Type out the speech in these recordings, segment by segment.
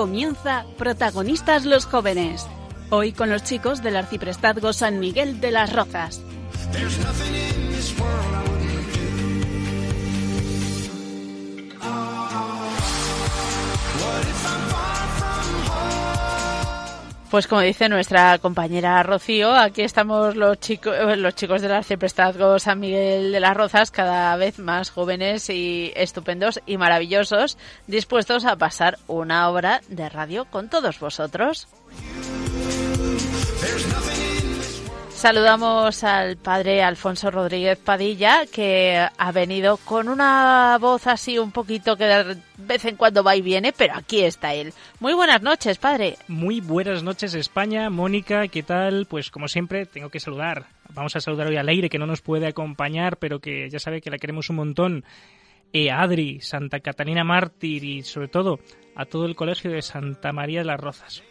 Comienza Protagonistas los Jóvenes. Hoy con los chicos del Arciprestazgo San Miguel de las Rozas. Pues como dice nuestra compañera Rocío, aquí estamos los chicos, los chicos del Arciprestazgo San Miguel de las Rozas, cada vez más jóvenes y estupendos y maravillosos, dispuestos a pasar una hora de radio con todos vosotros. Saludamos al padre Alfonso Rodríguez Padilla, que ha venido con una voz así un poquito que de vez en cuando va y viene, pero aquí está él. Muy buenas noches, padre. Muy buenas noches, España. Mónica, ¿qué tal? Pues como siempre, tengo que saludar. Vamos a saludar hoy al aire, que no nos puede acompañar, pero que ya sabe que la queremos un montón. Eh, Adri, Santa Catalina Mártir y sobre todo a todo el colegio de Santa María de las Rozas.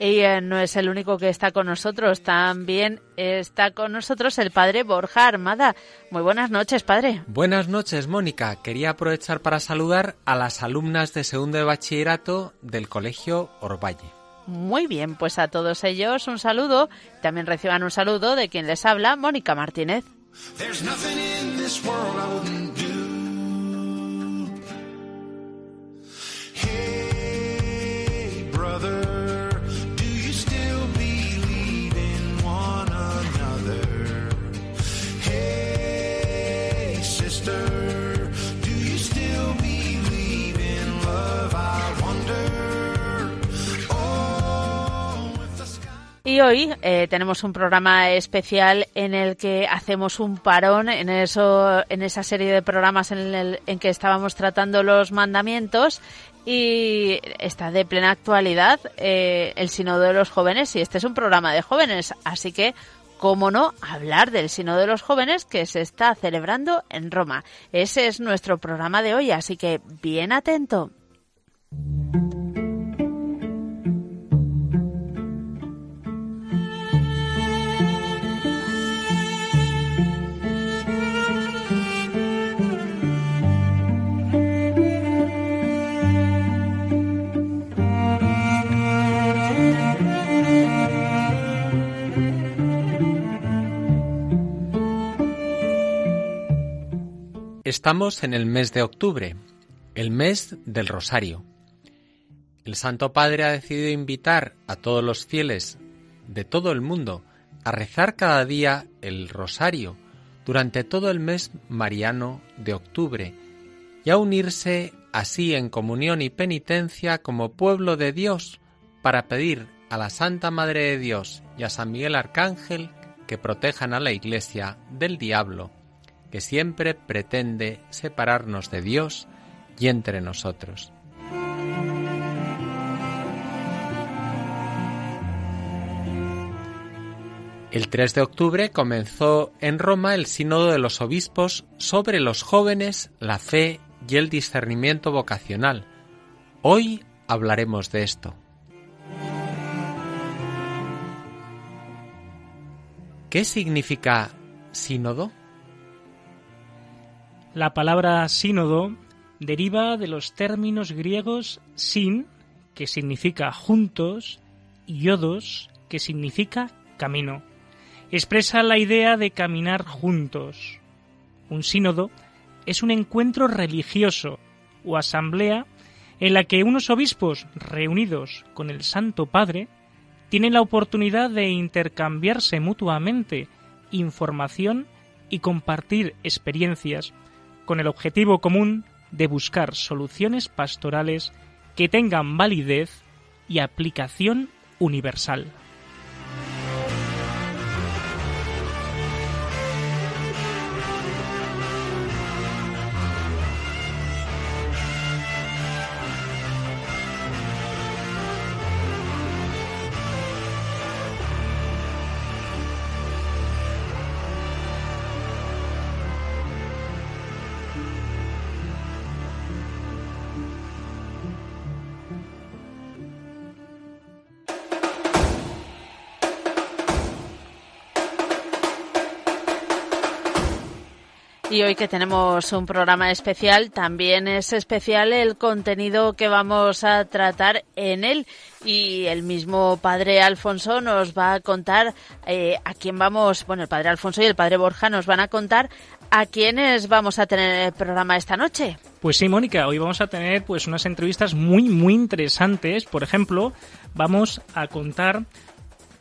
Y eh, no es el único que está con nosotros, también está con nosotros el padre Borja Armada. Muy buenas noches, padre. Buenas noches, Mónica. Quería aprovechar para saludar a las alumnas de segundo de bachillerato del colegio Orvalle. Muy bien, pues a todos ellos un saludo. También reciban un saludo de quien les habla, Mónica Martínez. Y hoy eh, tenemos un programa especial en el que hacemos un parón en eso, en esa serie de programas en, el, en que estábamos tratando los mandamientos y está de plena actualidad eh, el Sínodo de los Jóvenes y este es un programa de jóvenes, así que cómo no hablar del Sínodo de los Jóvenes que se está celebrando en Roma. Ese es nuestro programa de hoy, así que bien atento. Estamos en el mes de octubre, el mes del Rosario. El Santo Padre ha decidido invitar a todos los fieles de todo el mundo a rezar cada día el Rosario durante todo el mes mariano de octubre y a unirse así en comunión y penitencia como pueblo de Dios para pedir a la Santa Madre de Dios y a San Miguel Arcángel que protejan a la Iglesia del diablo que siempre pretende separarnos de Dios y entre nosotros. El 3 de octubre comenzó en Roma el Sínodo de los Obispos sobre los jóvenes, la fe y el discernimiento vocacional. Hoy hablaremos de esto. ¿Qué significa sínodo? La palabra sínodo deriva de los términos griegos sin, que significa juntos, y yodos, que significa camino. Expresa la idea de caminar juntos. Un sínodo es un encuentro religioso o asamblea en la que unos obispos reunidos con el Santo Padre tienen la oportunidad de intercambiarse mutuamente información y compartir experiencias con el objetivo común de buscar soluciones pastorales que tengan validez y aplicación universal. Y hoy que tenemos un programa especial, también es especial el contenido que vamos a tratar en él. Y el mismo padre Alfonso nos va a contar eh, a quién vamos, bueno, el padre Alfonso y el padre Borja nos van a contar a quiénes vamos a tener el programa esta noche. Pues sí, Mónica, hoy vamos a tener pues unas entrevistas muy, muy interesantes. Por ejemplo, vamos a contar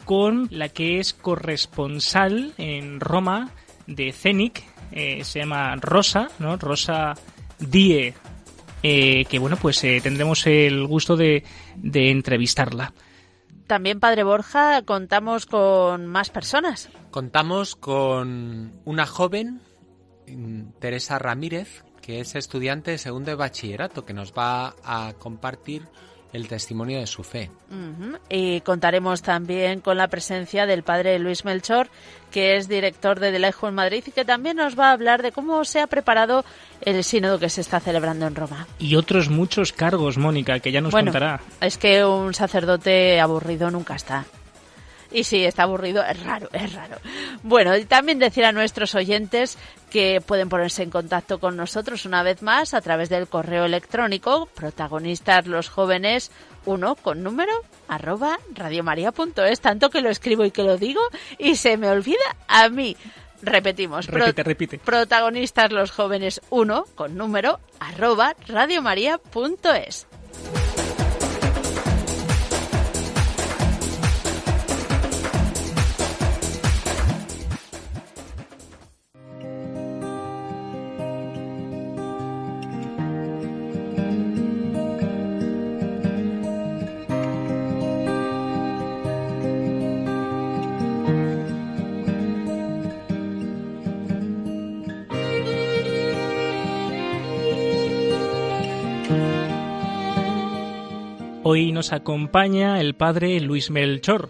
con la que es corresponsal en Roma de CENIC, eh, se llama Rosa, ¿no? Rosa Die, eh, que bueno, pues eh, tendremos el gusto de, de entrevistarla. También, Padre Borja, contamos con más personas. Contamos con una joven, mm, Teresa Ramírez, que es estudiante de segundo de bachillerato, que nos va a compartir el testimonio de su fe. Y contaremos también con la presencia del padre Luis Melchor, que es director de Delejo en Madrid y que también nos va a hablar de cómo se ha preparado el sínodo que se está celebrando en Roma. Y otros muchos cargos, Mónica, que ya nos bueno, contará. Es que un sacerdote aburrido nunca está. Y sí, está aburrido, es raro, es raro. Bueno, y también decir a nuestros oyentes que pueden ponerse en contacto con nosotros una vez más a través del correo electrónico protagonistas los jóvenes uno con número arroba radiomaria.es, tanto que lo escribo y que lo digo y se me olvida a mí. Repetimos. Repite, repite. Protagonistas los jóvenes uno con número arroba radiomaria.es. Hoy nos acompaña el padre Luis Melchor.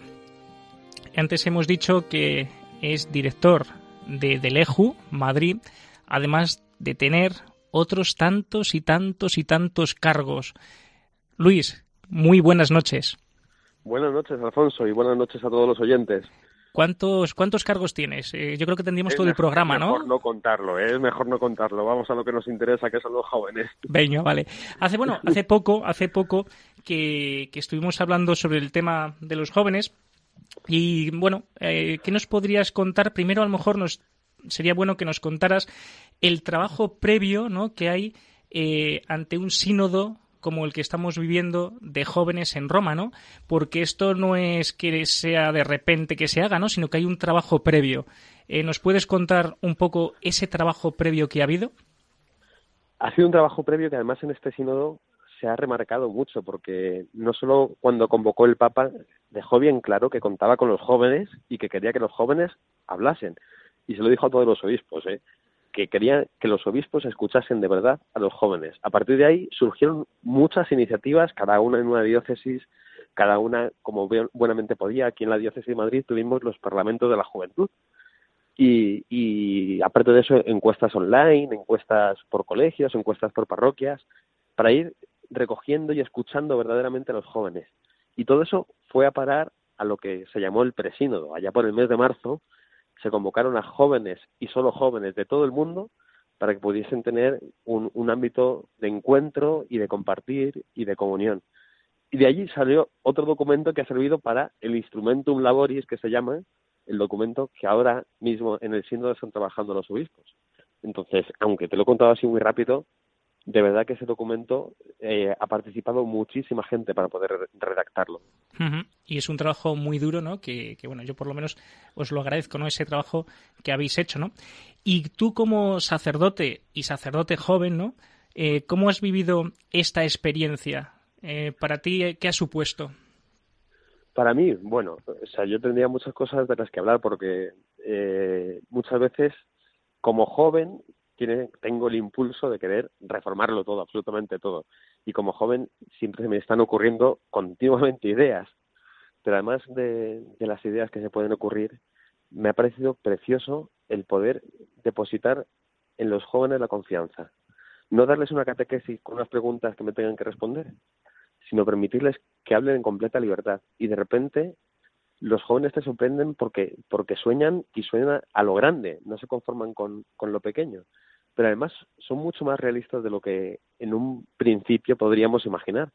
Antes hemos dicho que es director de Deleju, Madrid, además de tener otros tantos y tantos y tantos cargos. Luis, muy buenas noches. Buenas noches, Alfonso, y buenas noches a todos los oyentes. ¿Cuántos, cuántos cargos tienes? Eh, yo creo que tendríamos todo el programa, es ¿no? mejor no contarlo, ¿eh? es mejor no contarlo. Vamos a lo que nos interesa, que son los jóvenes. Veño, vale. Hace, bueno, hace poco, hace poco que, estuvimos hablando sobre el tema de los jóvenes y, bueno, eh, ¿qué nos podrías contar? Primero, a lo mejor nos sería bueno que nos contaras el trabajo previo, ¿no?, que hay eh, ante un sínodo como el que estamos viviendo de jóvenes en Roma, ¿no? Porque esto no es que sea de repente que se haga, ¿no? Sino que hay un trabajo previo. Eh, ¿Nos puedes contar un poco ese trabajo previo que ha habido? Ha sido un trabajo previo que además en este sínodo se ha remarcado mucho, porque no solo cuando convocó el Papa dejó bien claro que contaba con los jóvenes y que quería que los jóvenes hablasen. Y se lo dijo a todos los obispos, ¿eh? que quería que los obispos escuchasen de verdad a los jóvenes. A partir de ahí surgieron muchas iniciativas, cada una en una diócesis, cada una como buenamente podía. Aquí en la diócesis de Madrid tuvimos los parlamentos de la juventud. Y, y aparte de eso, encuestas online, encuestas por colegios, encuestas por parroquias, para ir recogiendo y escuchando verdaderamente a los jóvenes. Y todo eso fue a parar a lo que se llamó el presínodo. Allá por el mes de marzo se convocaron a jóvenes y solo jóvenes de todo el mundo para que pudiesen tener un, ámbito de encuentro y de compartir y de comunión. Y de allí salió otro documento que ha servido para el Instrumentum Laboris, que se llama, el documento que ahora mismo en el sínodo están trabajando los obispos. Entonces, aunque te lo he contado así muy rápido, de verdad que ese documento eh, ha participado muchísima gente para poder redactarlo. Uh -huh. Y es un trabajo muy duro, ¿no? Que, que, bueno, yo por lo menos os lo agradezco, ¿no? Ese trabajo que habéis hecho, ¿no? Y tú como sacerdote y sacerdote joven, ¿no? Eh, ¿Cómo has vivido esta experiencia? Eh, para ti, ¿qué ha supuesto? Para mí, bueno, o sea, yo tendría muchas cosas de las que hablar porque eh, muchas veces como joven tiene, tengo el impulso de querer reformarlo todo, absolutamente todo. Y como joven siempre me están ocurriendo continuamente ideas. Pero además de, de las ideas que se pueden ocurrir, me ha parecido precioso el poder depositar en los jóvenes la confianza. No darles una catequesis con unas preguntas que me tengan que responder, sino permitirles que hablen en completa libertad. Y de repente los jóvenes te sorprenden porque, porque sueñan y sueñan a lo grande, no se conforman con, con lo pequeño. Pero además son mucho más realistas de lo que en un principio podríamos imaginar.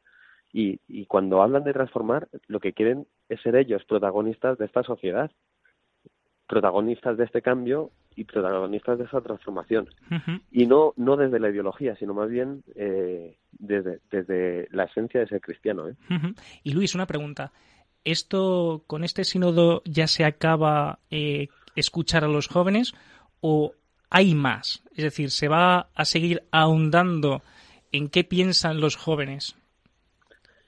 Y, y cuando hablan de transformar, lo que quieren es ser ellos protagonistas de esta sociedad, protagonistas de este cambio y protagonistas de esa transformación. Y no, no desde la ideología, sino más bien eh, desde, desde la esencia de ser cristiano. ¿eh? Y Luis, una pregunta. ¿Esto con este sínodo ya se acaba eh, escuchar a los jóvenes o hay más? Es decir, ¿se va a seguir ahondando en qué piensan los jóvenes?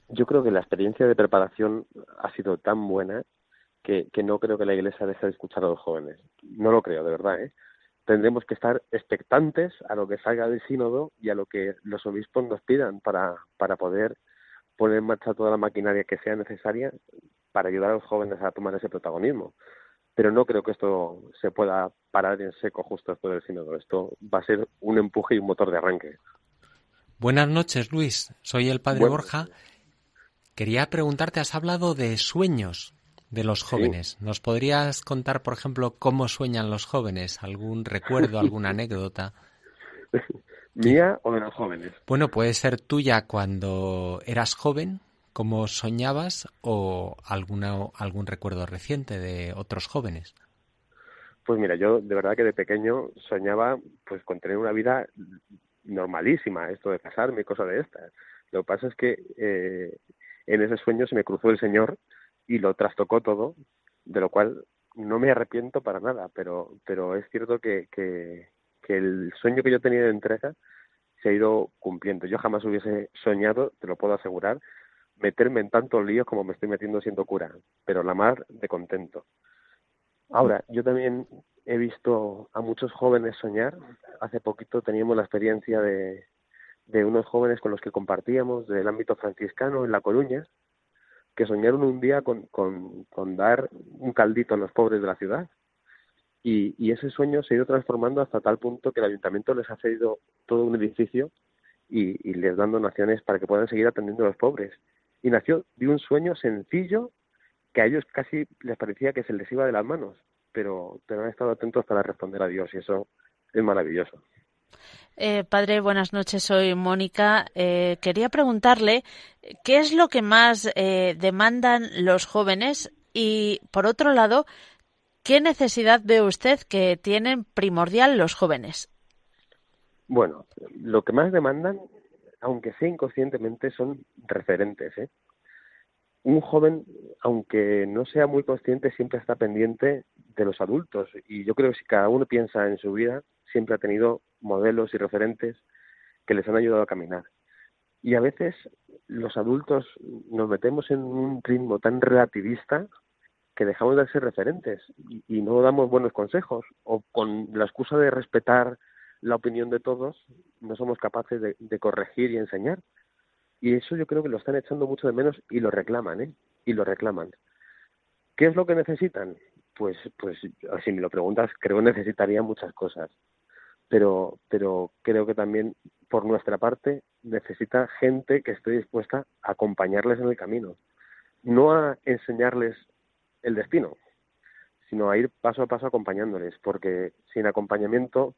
Yo creo que la experiencia de preparación ha sido tan buena que, no creo que la Iglesia deje de escuchar a los jóvenes. No lo creo, de verdad. ¿eh? Tendremos que estar expectantes a lo que salga del sínodo y a lo que los obispos nos pidan para, para poder poner en marcha toda la maquinaria que sea necesaria para ayudar a los jóvenes a tomar ese protagonismo. Pero no creo que esto se pueda parar en seco justo después del sínodo. Esto va a ser un empuje y un motor de arranque. Buenas noches, Luis. Soy el padre Borja. Quería preguntarte, has hablado de sueños de los jóvenes. ¿Nos podrías contar, por ejemplo, cómo sueñan los jóvenes? ¿Algún recuerdo, alguna anécdota? ¿Mía o de los jóvenes? Bueno, puede ser tuya cuando eras joven, cómo soñabas, o alguna, algún recuerdo reciente de otros jóvenes. Pues mira, yo de verdad que de pequeño soñaba pues con tener una vida normalísima, esto de casarme y cosas de estas. Lo que pasa es que eh, en ese sueño se me cruzó el Señor y lo trastocó todo, de lo cual no me arrepiento para nada, pero, pero es cierto que, que, el sueño que yo tenía de entrega se ha ido cumpliendo. Yo jamás hubiese soñado, te lo puedo asegurar, meterme en tantos líos como me estoy metiendo siendo cura, pero la mar de contento. Ahora, yo también he visto a muchos jóvenes soñar. Hace poquito teníamos la experiencia de, unos jóvenes con los que compartíamos del ámbito franciscano en La Coruña, que soñaron un día con, con, dar un caldito a los pobres de la ciudad. Y, y, ese sueño se ha ido transformando hasta tal punto que el ayuntamiento les ha cedido todo un edificio y, y, les dan donaciones para que puedan seguir atendiendo a los pobres. Y nació de un sueño sencillo que a ellos casi les parecía que se les iba de las manos, pero, pero han estado atentos para responder a Dios y eso es maravilloso. Eh, padre, buenas noches. Soy Mónica. Eh, quería preguntarle qué es lo que más eh, demandan los jóvenes y, por otro lado, qué necesidad ve usted que tienen primordial los jóvenes. Bueno, lo que más demandan, aunque sea inconscientemente, son referentes. Un joven, aunque no sea muy consciente, siempre está pendiente de los adultos. Y yo creo que si cada uno piensa en su vida, siempre ha tenido modelos y referentes que les han ayudado a caminar. Y a veces los adultos nos metemos en un ritmo tan relativista que dejamos de ser referentes y, no damos buenos consejos o con la excusa de respetar la opinión de todos no somos capaces de, corregir y enseñar. Y eso yo creo que lo están echando mucho de menos y lo reclaman, ¿eh? Y lo reclaman. ¿Qué es lo que necesitan? Pues, pues, si me lo preguntas, creo que necesitarían muchas cosas pero, pero creo que también por nuestra parte necesita gente que esté dispuesta a acompañarles en el camino, no a enseñarles el destino, sino a ir paso a paso acompañándoles, porque sin acompañamiento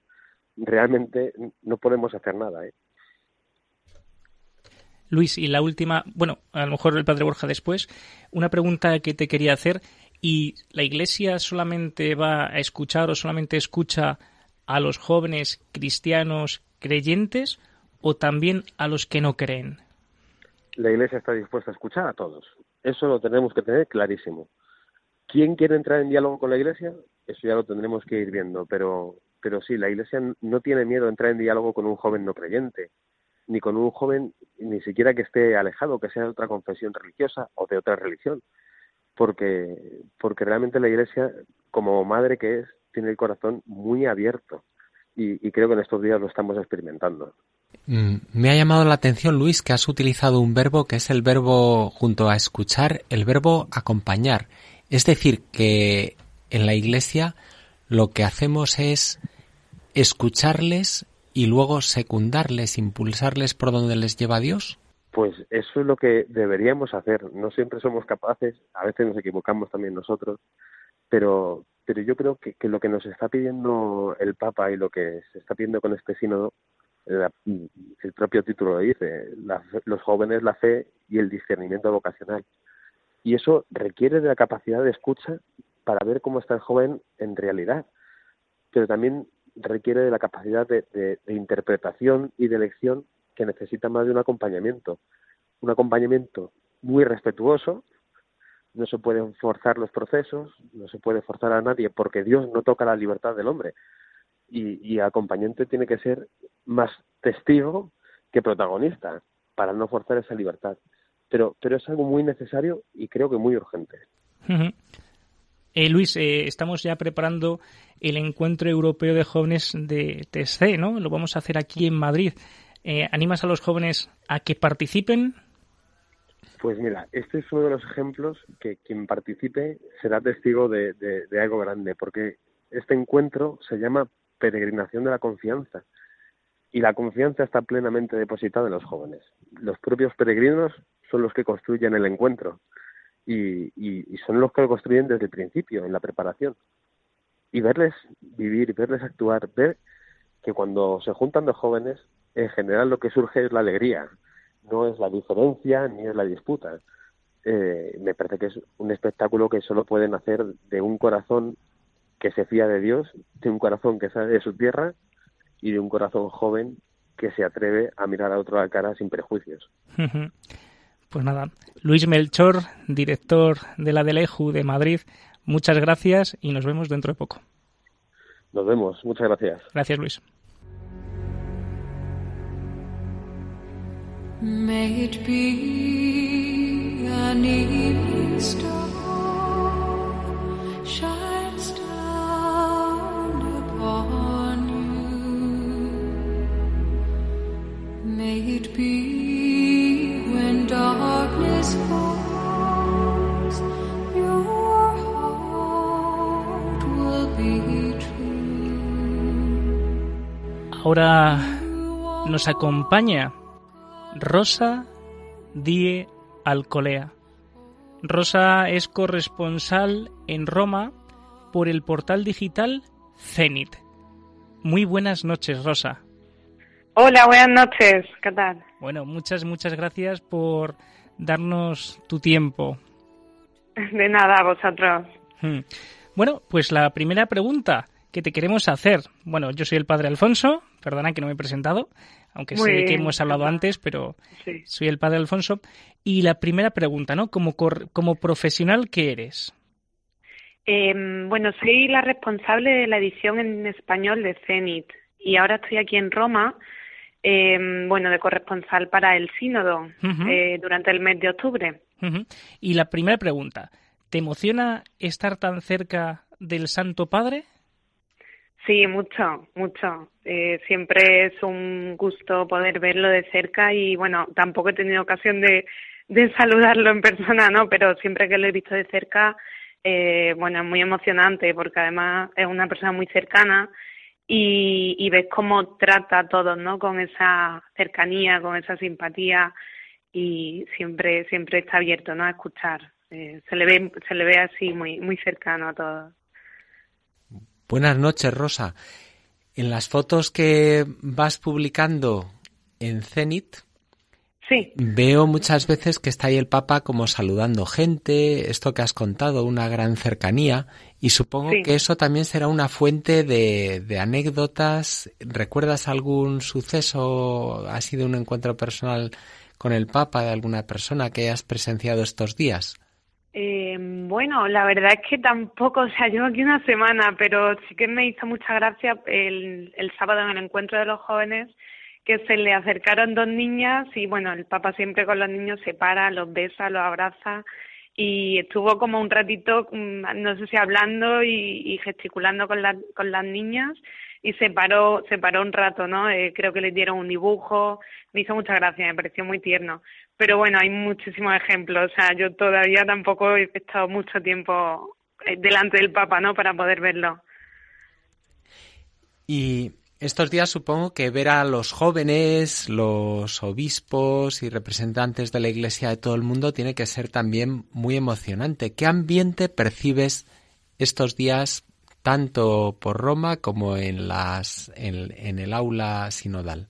realmente no podemos hacer nada. ¿eh? Luis, y la última, bueno, a lo mejor el padre Borja después, una pregunta que te quería hacer, ¿y la Iglesia solamente va a escuchar o solamente escucha a los jóvenes cristianos creyentes o también a los que no creen? La Iglesia está dispuesta a escuchar a todos. Eso lo tenemos que tener clarísimo. ¿Quién quiere entrar en diálogo con la Iglesia? Eso ya lo tendremos que ir viendo, pero, pero sí, la Iglesia no tiene miedo a entrar en diálogo con un joven no creyente, ni con un joven ni siquiera que esté alejado, que sea de otra confesión religiosa o de otra religión, porque, porque realmente la Iglesia, como madre que es, tiene el corazón muy abierto y, creo que en estos días lo estamos experimentando. Mm, me ha llamado la atención, Luis, que has utilizado un verbo que es el verbo junto a escuchar, el verbo acompañar. Es decir, que en la Iglesia lo que hacemos es escucharles y luego secundarles, impulsarles por donde les lleva Dios. Pues eso es lo que deberíamos hacer. No siempre somos capaces, a veces nos equivocamos también nosotros, pero, pero yo creo que, lo que nos está pidiendo el Papa y lo que se está pidiendo con este sínodo, el propio título lo dice, los jóvenes, la fe y el discernimiento vocacional. Y eso requiere de la capacidad de escucha para ver cómo está el joven en realidad, pero también requiere de la capacidad de, interpretación y de elección que necesita más de un acompañamiento. Un acompañamiento muy respetuoso, no se pueden forzar los procesos, no se puede forzar a nadie porque Dios no toca la libertad del hombre. Y, y acompañante tiene que ser más testigo que protagonista para no forzar esa libertad. Pero, pero es algo muy necesario y creo que muy urgente. Eh, Luis, eh, estamos ya preparando el encuentro europeo de jóvenes de TSC, ¿no? Lo vamos a hacer aquí en Madrid. Eh, ¿Animas a los jóvenes a que participen? Pues mira, este es uno de los ejemplos que quien participe será testigo de, de algo grande, porque este encuentro se llama peregrinación de la confianza y la confianza está plenamente depositada en los jóvenes. Los propios peregrinos son los que construyen el encuentro y, son los que lo construyen desde el principio, en la preparación. Y verles vivir, verles actuar, ver que cuando se juntan dos jóvenes, en general lo que surge es la alegría, no es la diferencia ni es la disputa. Eh, me parece que es un espectáculo que solo pueden hacer de un corazón que se fía de Dios, de un corazón que sale de su tierra y de un corazón joven que se atreve a mirar a otro a la cara sin prejuicios. Pues nada, Luis Melchor, director de la Deleju de Madrid, muchas gracias y nos vemos dentro de poco. Nos vemos, muchas gracias. Gracias, Luis. Ahora nos acompaña Rosa Die Alcolea. Rosa es corresponsal en Roma por el portal digital Zenit. Muy buenas noches, Rosa. Hola, buenas noches. ¿Qué tal? Bueno, muchas, muchas gracias por darnos tu tiempo. De nada, vosotros. Hmm. Bueno, pues la primera pregunta que te queremos hacer. Bueno, yo soy el padre Alfonso, perdona que no me he presentado, aunque sé que hemos hablado antes, pero soy el padre Alfonso. Y la primera pregunta, ¿no? Como, como profesional, ¿qué eres? Em, bueno, soy la responsable de la edición en español de Zenit y ahora estoy aquí en Roma, em, bueno, de corresponsal para el sínodo eh, durante el mes de octubre. Y la primera pregunta, ¿te emociona estar tan cerca del Santo Padre? Sí, mucho, mucho. Eh, siempre es un gusto poder verlo de cerca y bueno, tampoco he tenido ocasión de, de saludarlo en persona, ¿no? Pero siempre que lo he visto de cerca, eh, bueno, es muy emocionante porque además es una persona muy cercana y, y ves cómo trata a todos, ¿no? Con esa cercanía, con esa simpatía y siempre, siempre está abierto, ¿no? A escuchar. Eh, se le ve, se le ve así muy, muy cercano a todos. Buenas noches, Rosa. En las fotos que vas publicando en Zenit, sí. veo muchas veces que está ahí el Papa como saludando gente, esto que has contado, una gran cercanía, y supongo que eso también será una fuente de, de anécdotas. ¿Recuerdas algún suceso? ¿Ha sido un encuentro personal con el Papa de alguna persona que hayas presenciado estos días? Eh, bueno, la verdad es que tampoco, o sea, llevo aquí una semana, pero sí que me hizo mucha gracia el, el sábado en el encuentro de los jóvenes que se le acercaron dos niñas y bueno, el papá siempre con los niños se para, los besa, los abraza y estuvo como un ratito, mm, no sé si hablando y, y gesticulando con, con las niñas y se paró, se paró un rato, ¿no? Eh, creo que le dieron un dibujo, me hizo mucha gracia, me pareció muy tierno. Pero bueno, hay muchísimos ejemplos, o sea, yo todavía tampoco he estado mucho tiempo eh, delante del Papa, ¿no? Para poder verlo. Y estos días supongo que ver a los jóvenes, los obispos y representantes de la Iglesia de todo el mundo tiene que ser también muy emocionante. ¿Qué ambiente percibes estos días tanto por Roma como en, las, en, el aula sinodal.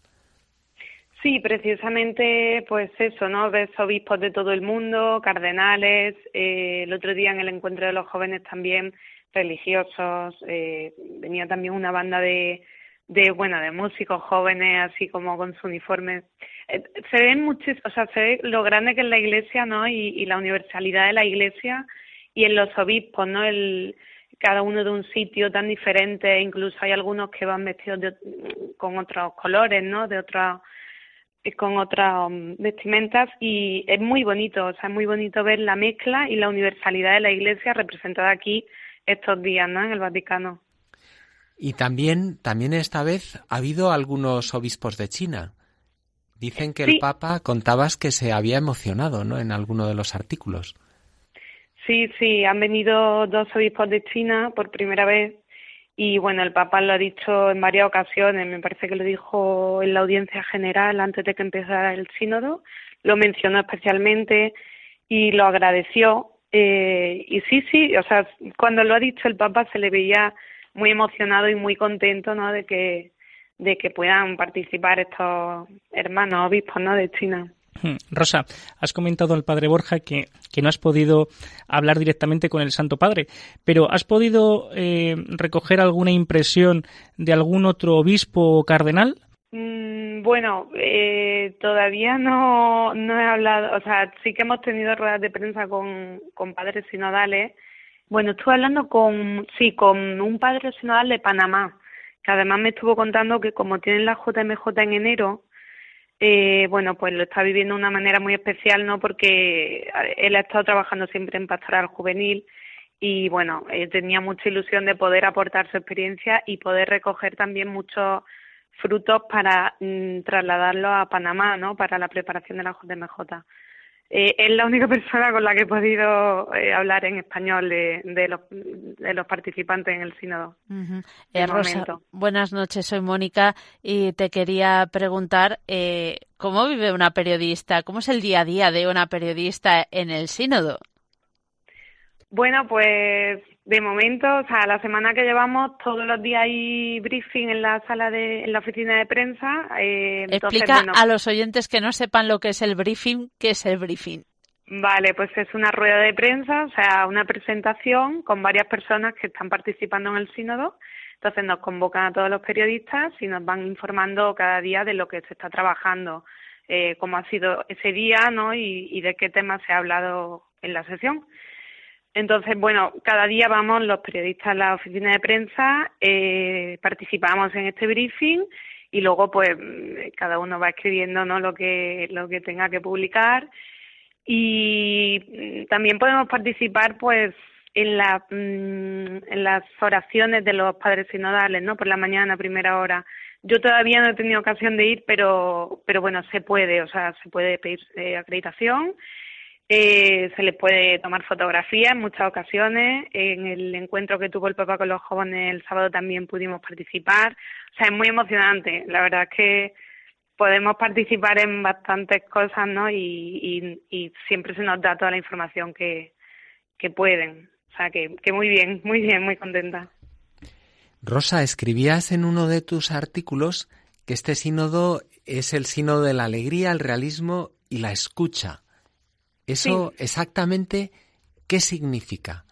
Sí, precisamente, pues eso, ¿no? Ves obispos de todo el mundo, cardenales, eh, el otro día en el encuentro de los jóvenes también religiosos, eh, venía también una banda de, de, bueno, de músicos jóvenes, así como con su uniforme. Eh, se ven muchos, o sea, se ve lo grande que es la iglesia, ¿no? Y, y la universalidad de la iglesia y en los obispos, ¿no? El, cada uno de un sitio tan diferente, incluso hay algunos que van vestidos de, con otros colores, ¿no? De otras con otras um, vestimentas y es muy bonito, o sea, es muy bonito ver la mezcla y la universalidad de la Iglesia representada aquí estos días, ¿no? En el Vaticano. Y también, también esta vez ha habido algunos obispos de China. Dicen que el Papa contabas que se había emocionado, ¿no? En alguno de los artículos. Sí, sí, han venido dos obispos de China por primera vez y bueno, el Papa lo ha dicho en varias ocasiones, me parece que lo dijo en la audiencia general antes de que empezara el sínodo, lo mencionó especialmente y lo agradeció. Eh, y sí, sí, o sea, cuando lo ha dicho el Papa se le veía muy emocionado y muy contento, ¿no? De que de que puedan participar estos hermanos obispos, ¿no? De China. Hmm. Rosa, has comentado al padre Borja que, que, no has podido hablar directamente con el Santo Padre, pero ¿has podido eh, recoger alguna impresión de algún otro obispo o cardenal? Mm, bueno, eh, todavía no, no he hablado, o sea, sí que hemos tenido ruedas de prensa con, con padres sinodales. Bueno, estuve hablando con, sí, con un padre sinodal de Panamá, que además me estuvo contando que como tienen la JMJ en enero, eh, bueno, pues lo está viviendo de una manera muy especial, ¿no? Porque él ha estado trabajando siempre en pastoral juvenil y, bueno, eh, tenía mucha ilusión de poder aportar su experiencia y poder recoger también muchos frutos para mm, trasladarlo a Panamá, ¿no? Para la preparación de la JMJ. Eh, es la única persona con la que he podido eh, hablar en español de, de, los, de, los, participantes en el sínodo. Eh, Rosa, buenas noches, soy Mónica y te quería preguntar cómo vive una periodista, cómo es el día a día de una periodista en el sínodo. Bueno, pues de momento, o sea, la semana que llevamos, todos los días hay briefing en la sala de, en la oficina de prensa. Eh, Explica a los oyentes que no sepan lo que es el briefing, ¿qué es el briefing? Vale, pues es una rueda de prensa, o sea, una presentación con varias personas que están participando en el sínodo. Entonces nos convocan a todos los periodistas y nos van informando cada día de lo que se está trabajando, eh, cómo ha sido ese día, ¿no? Y, y de qué temas se ha hablado en la sesión. Entonces, bueno, cada día vamos los periodistas a la oficina de prensa, eh, participamos en este briefing y luego, pues, cada uno va escribiendo ¿no? lo que lo que tenga que publicar y también podemos participar, pues, en, la, mm, en las oraciones de los padres sinodales, ¿no? Por la mañana, primera hora. Yo todavía no he tenido ocasión de ir, pero, pero bueno, se puede, o sea, se puede pedir eh, acreditación eh, se les puede tomar fotografías en muchas ocasiones. En el encuentro que tuvo el Papa con los jóvenes el sábado también pudimos participar. O sea, es muy emocionante. La verdad es que podemos participar en bastantes cosas, ¿no? Y, y, siempre se nos da toda la información que, que pueden. O sea, que, que muy bien, muy bien, muy contenta. Rosa, escribías en uno de tus artículos que este sínodo es el sínodo de la alegría, el realismo y la escucha. ¿Eso exactamente qué significa?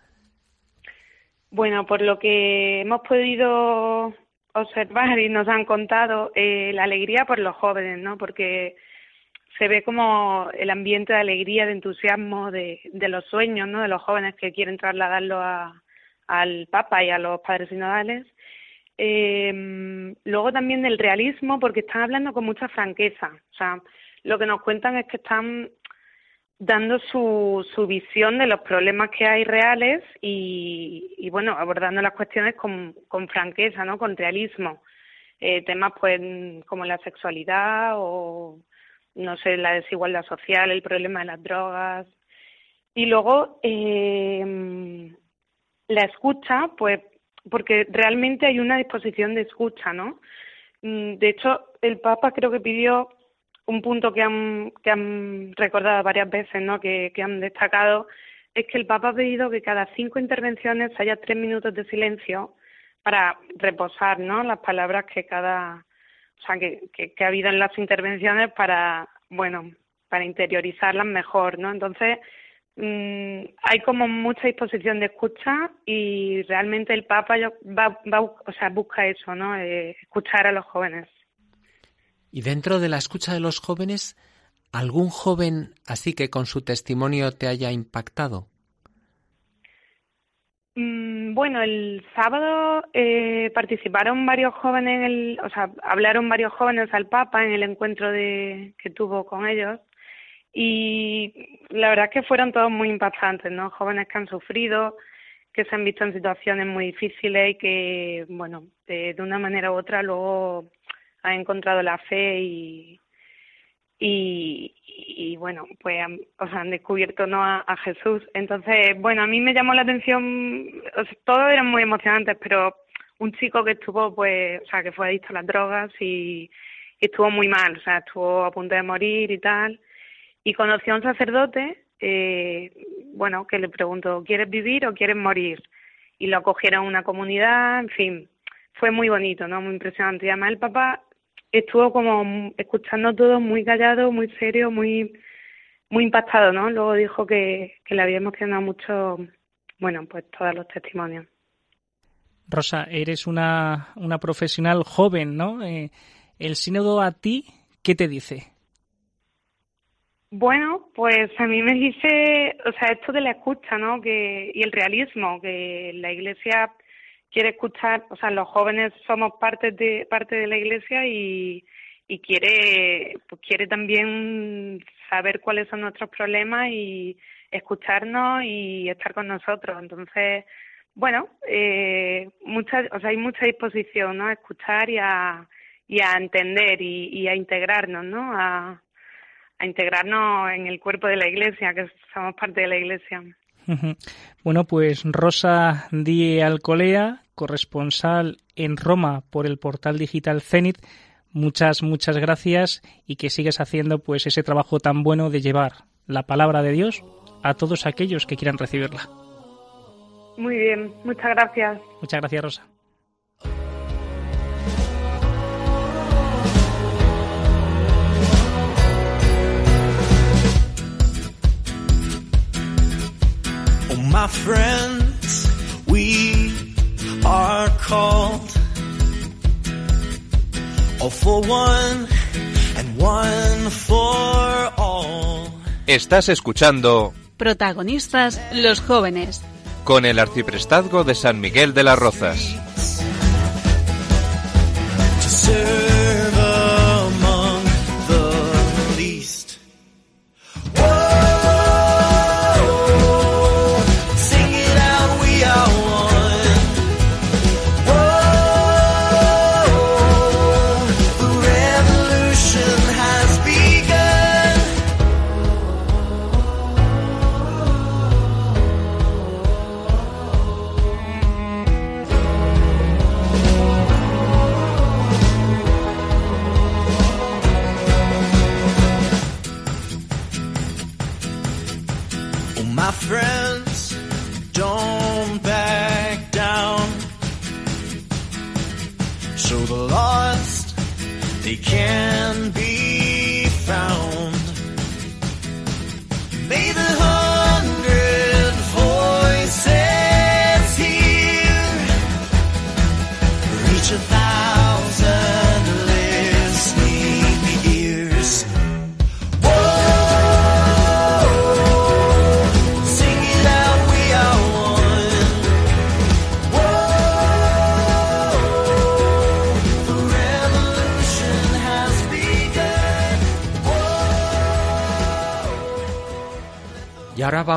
Bueno, por lo que hemos podido observar y nos han contado, eh, la alegría por los jóvenes, ¿no? Porque se ve como el ambiente de alegría, de entusiasmo, de, los sueños, ¿no? De los jóvenes que quieren trasladarlo al Papa y a los padres sinodales. Eh, luego también del realismo, porque están hablando con mucha franqueza. O sea, lo que nos cuentan es que están dando su, su visión de los problemas que hay reales y, y bueno, abordando las cuestiones con, franqueza, ¿no? Con realismo. Eh, temas pues como la sexualidad o no sé, la desigualdad social, el problema de las drogas. Y luego eh, la escucha, pues porque realmente hay una disposición de escucha, ¿no? Mm, de hecho, el Papa creo que pidió un punto que han, que han recordado varias veces, ¿no? que, han destacado, es que el Papa ha pedido que cada cinco intervenciones haya tres minutos de silencio para reposar, ¿no? Las palabras que cada, o sea, que, que, ha habido en las intervenciones para, bueno, para interiorizarlas mejor, ¿no? Entonces, mm, hay como mucha disposición de escucha y realmente el Papa va, va o sea, busca eso, ¿no? Eh, escuchar a los jóvenes. Y dentro de la escucha de los jóvenes, ¿algún joven así que con su testimonio te haya impactado? Mm, bueno, el sábado eh, participaron varios jóvenes, en el, o sea, hablaron varios jóvenes al Papa en el encuentro de, que tuvo con ellos y la verdad es que fueron todos muy impactantes, ¿no? Jóvenes que han sufrido, que se han visto en situaciones muy difíciles y que, bueno, de, una manera u otra luego han encontrado la fe y, y, bueno, pues han, o sea, han descubierto ¿no? A, Jesús. Entonces, bueno, a mí me llamó la atención, o sea, todos eran muy emocionantes, pero un chico que estuvo, pues, o sea, que fue adicto a las drogas y, y estuvo muy mal, o sea, estuvo a punto de morir y tal, y conoció a un sacerdote, eh, bueno, que le preguntó, ¿quieres vivir o quieres morir? Y lo acogieron a una comunidad, en fin, fue muy bonito, ¿no? Muy impresionante. Y además el papá estuvo como escuchando todo muy callado, muy serio, muy muy impactado, ¿no? Luego dijo que, que le había emocionado mucho, bueno, pues todos los testimonios. Rosa, eres una, una profesional joven, ¿no? Eh, ¿El sínodo a ti qué te dice? Bueno, pues a mí me dice, o sea, esto de la escucha, ¿no? Que, y el realismo, que la Iglesia quiere escuchar, o sea, los jóvenes somos parte de parte de la iglesia y, y quiere pues quiere también saber cuáles son nuestros problemas y escucharnos y estar con nosotros. Entonces, bueno, eh, mucha, o sea, hay mucha disposición, ¿no? A escuchar y a, y a entender y, y a integrarnos, ¿no? A, a integrarnos en el cuerpo de la iglesia, que somos parte de la iglesia. Bueno, pues Rosa Díez Alcolea, corresponsal en Roma por el portal digital Zenit, muchas, muchas gracias y que sigues haciendo pues ese trabajo tan bueno de llevar la palabra de Dios a todos aquellos que quieran recibirla. Muy bien, muchas gracias. Muchas gracias, Rosa. My friends, we are called all for one and one for all. Estás escuchando Protagonistas los jóvenes con el arciprestazgo de San Miguel de las Rozas.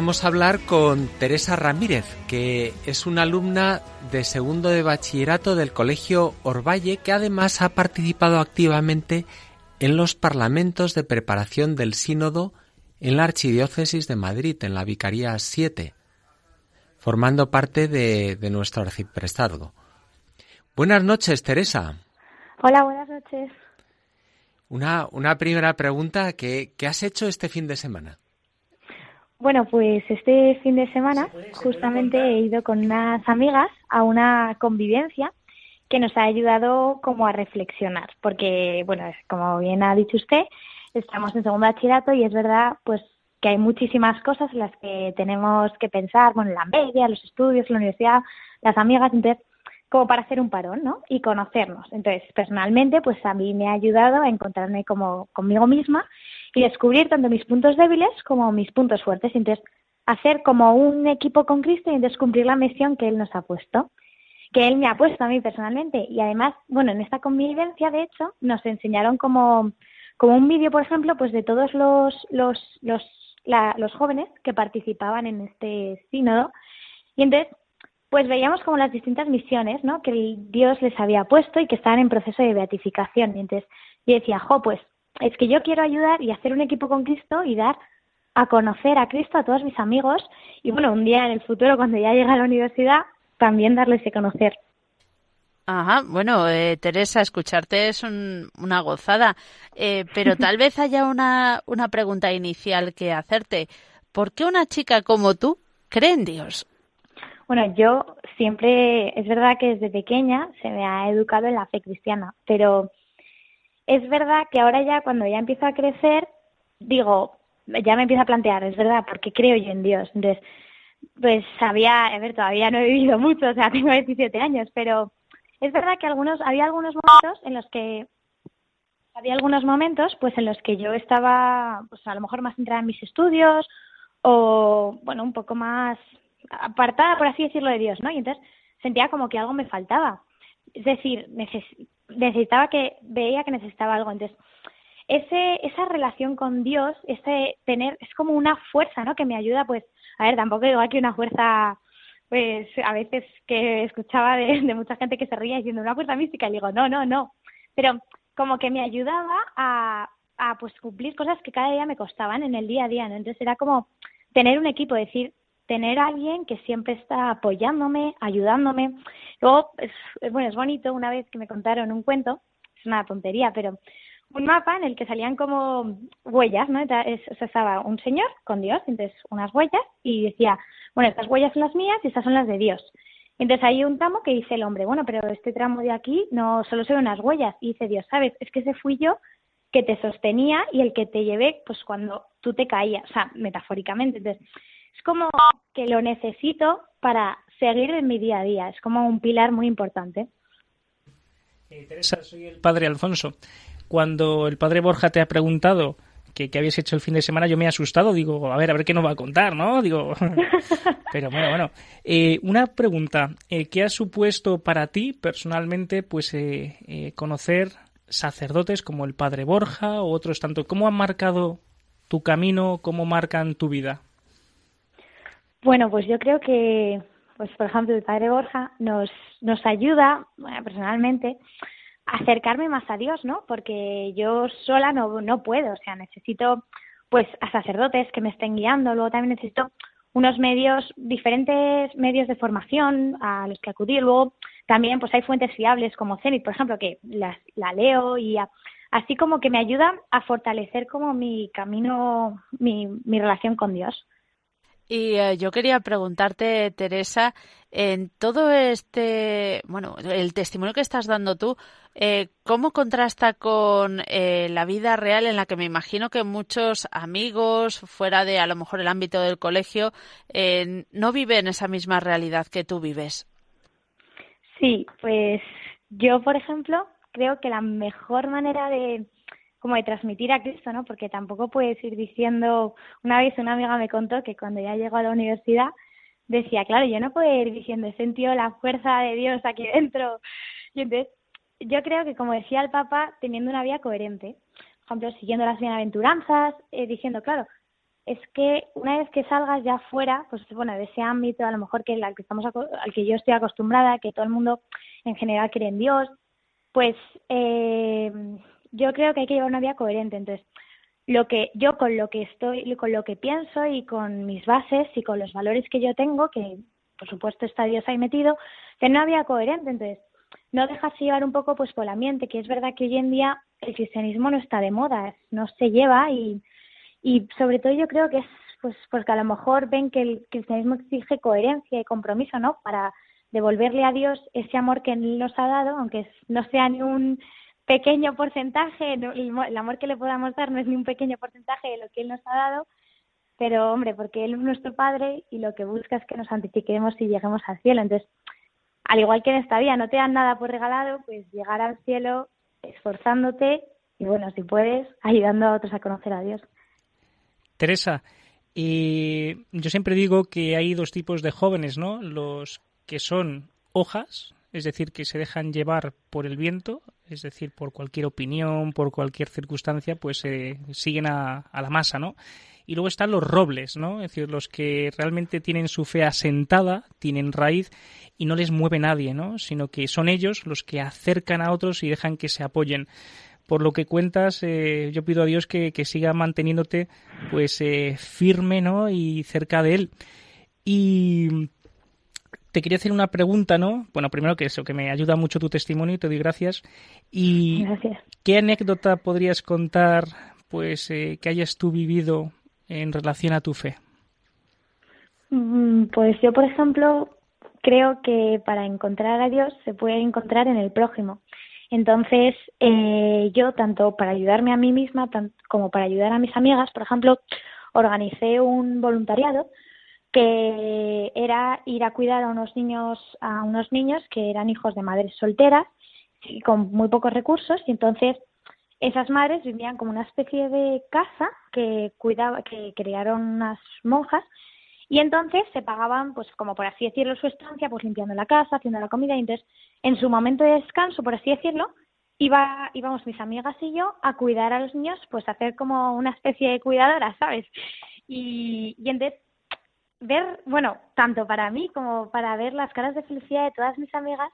Vamos a hablar con Teresa Ramírez, que es una alumna de segundo de bachillerato del Colegio Orvalle, que además ha participado activamente en los parlamentos de preparación del sínodo en la Archidiócesis de Madrid, en la Vicaría 7, formando parte de, nuestro arciprestazgo. Buenas noches, Teresa. Hola, buenas noches. Una, una primera pregunta, ¿qué, ¿qué has hecho este fin de semana? Bueno, pues este fin de semana justamente he ido con unas amigas a una convivencia que nos ha ayudado como a reflexionar, porque, bueno, como bien ha dicho usted, estamos en segundo bachillerato y es verdad, pues, que hay muchísimas cosas en las que tenemos que pensar, bueno, la media, los estudios, la universidad, las amigas, entonces, como para hacer un parón, ¿no? Y conocernos. Entonces, personalmente, pues a mí me ha ayudado a encontrarme como conmigo misma y descubrir tanto mis puntos débiles como mis puntos fuertes. Entonces, hacer como un equipo con Cristo y descubrir la misión que Él nos ha puesto, que Él me ha puesto a mí personalmente. Y además, bueno, en esta convivencia, de hecho, nos enseñaron como, como un vídeo, por ejemplo, pues de todos los, los, los, los jóvenes que participaban en este sínodo. Y entonces pues veíamos como las distintas misiones, ¿no? Que Dios les había puesto y que estaban en proceso de beatificación. Y entonces yo decía, jo, pues es que yo quiero ayudar y hacer un equipo con Cristo y dar a conocer a Cristo a todos mis amigos y bueno, un día en el futuro cuando ya llegue a la universidad también darles a conocer. Ajá, bueno, eh, Teresa, escucharte es una gozada, eh, pero tal vez haya una, una pregunta inicial que hacerte. ¿Por qué una chica como tú cree en Dios? Bueno, yo siempre, es verdad que desde pequeña se me ha educado en la fe cristiana, pero es verdad que ahora ya cuando ya empiezo a crecer, digo, ya me empiezo a plantear, es verdad, porque creo yo en Dios. Entonces, pues sabía, a ver, todavía no he vivido mucho, o sea, tengo 17 años, pero es verdad que algunos, había algunos momentos en los que había algunos momentos pues en los que yo estaba pues a lo mejor más centrada en mis estudios o bueno un poco más apartada, por así decirlo, de Dios, ¿no? Y entonces sentía como que algo me faltaba. Es decir, necesitaba que, veía que necesitaba algo. Entonces, ese, esa relación con Dios, ese tener, es como una fuerza, ¿no? Que me ayuda, pues, a ver, tampoco digo aquí una fuerza, pues, a veces que escuchaba de, mucha gente que se ría diciendo una fuerza mística y digo, no, no, no. Pero como que me ayudaba a, a pues cumplir cosas que cada día me costaban en el día a día, ¿no? Entonces era como tener un equipo, decir, tener a alguien que siempre está apoyándome, ayudándome. Luego, es, bueno, es bonito una vez que me contaron un cuento, es una tontería, pero un mapa en el que salían como huellas, ¿no? Es, estaba un señor con Dios, entonces unas huellas, y decía, bueno, estas huellas son las mías y estas son las de Dios. Entonces hay un tramo que dice el hombre, bueno, pero este tramo de aquí no solo se ven unas huellas. Y dice Dios, ¿sabes? Es que ese fui yo que te sostenía y el que te llevé pues cuando tú te caías, o sea, metafóricamente. Entonces, es como que lo necesito para seguir en mi día a día. Es como un pilar muy importante. Eh, Teresa, soy el padre Alfonso. Cuando el padre Borja te ha preguntado qué, habías hecho el fin de semana, yo me he asustado. Digo, a ver, a ver qué nos va a contar, ¿no? Digo, pero bueno, bueno. Eh, una pregunta. Eh, ¿Qué ha supuesto para ti personalmente, pues, conocer sacerdotes como el padre Borja o otros tanto? ¿Cómo han marcado tu camino? ¿Cómo marcan tu vida? Bueno, pues yo creo que, pues por ejemplo, el padre Borja nos, nos ayuda, personalmente, a acercarme más a Dios, ¿no? Porque yo sola no, no puedo, o sea, necesito pues a sacerdotes que me estén guiando, luego también necesito unos medios, diferentes medios de formación a los que acudir, luego también pues hay fuentes fiables como Zenit, por ejemplo, que la leo y así como que me ayuda a fortalecer como mi camino, mi, mi relación con Dios. Y eh, yo quería preguntarte, Teresa, en todo este, bueno, el testimonio que estás dando tú, eh, ¿cómo contrasta con eh, la vida real en la que me imagino que muchos amigos, fuera de a lo mejor el ámbito del colegio, no viven esa misma realidad que tú vives? Sí, pues yo, por ejemplo, creo que la mejor manera de como de transmitir a Cristo, ¿no? Porque tampoco puedes ir diciendo, una vez una amiga me contó que cuando ya llegó a la universidad decía, claro, yo no puedo ir diciendo, he sentido la fuerza de Dios aquí dentro. Y entonces, yo creo que como decía el Papa, teniendo una vida coherente, por ejemplo, siguiendo las bienaventuranzas, eh, diciendo, claro, es que una vez que salgas ya fuera, pues bueno, de ese ámbito, a lo mejor que al que estamos al que yo estoy acostumbrada, que todo el mundo en general cree en Dios, pues eh, yo creo que hay que llevar una vida coherente. Entonces, lo que yo con lo que estoy, con lo que pienso y con mis bases y con los valores que yo tengo, que por supuesto está Dios ahí metido, tener una vida coherente. Entonces, no dejarse llevar un poco pues por el ambiente, que es verdad que hoy en día el cristianismo no está de moda, no se lleva y, y sobre todo yo creo que es pues porque a lo mejor ven que el cristianismo exige coherencia y compromiso, ¿no? Para devolverle a Dios ese amor que Él nos ha dado, aunque no sea ni un pequeño porcentaje, el amor que le podamos dar no es ni un pequeño porcentaje de lo que Él nos ha dado, pero hombre, porque Él es nuestro Padre y lo que busca es que nos santifiquemos y lleguemos al cielo. Entonces, al igual que en esta vida no te dan nada por regalado, pues llegar al cielo esforzándote y bueno, si puedes, ayudando a otros a conocer a Dios. Teresa, y yo siempre digo que hay dos tipos de jóvenes, ¿no? Los que son hojas, es decir, que se dejan llevar por el viento, es decir, por cualquier opinión, por cualquier circunstancia, pues eh, siguen a, la masa, ¿no? Y luego están los robles, ¿no? Es decir, los que realmente tienen su fe asentada, tienen raíz y no les mueve nadie, ¿no? Sino que son ellos los que acercan a otros y dejan que se apoyen por lo que cuentas, eh, yo pido a Dios que, siga manteniéndote pues eh, firme ¿no? y cerca de Él. Y te quería hacer una pregunta, ¿no? Bueno, primero que eso, que me ayuda mucho tu testimonio y te doy gracias. Y ¿qué anécdota podrías contar, pues, eh, que hayas tú vivido en relación a tu fe? Mm, pues yo, por ejemplo, creo que para encontrar a Dios se puede encontrar en el prójimo. Entonces, eh, yo, tanto para ayudarme a mí misma como para ayudar a mis amigas, por ejemplo, organicé un voluntariado que era ir a cuidar a unos niños, a unos niños que eran hijos de madres solteras y con muy pocos recursos, y entonces esas madres vivían como una especie de casa que cuidaba, que crearon unas monjas y entonces se pagaban, pues como por así decirlo, su estancia, pues limpiando la casa, haciendo la comida. Y entonces, en su momento de descanso, por así decirlo, iba, íbamos mis amigas y yo a cuidar a los niños, pues hacer como una especie de cuidadora, ¿sabes? Y entonces, ver, bueno, tanto para mí como para ver las caras de felicidad de todas mis amigas,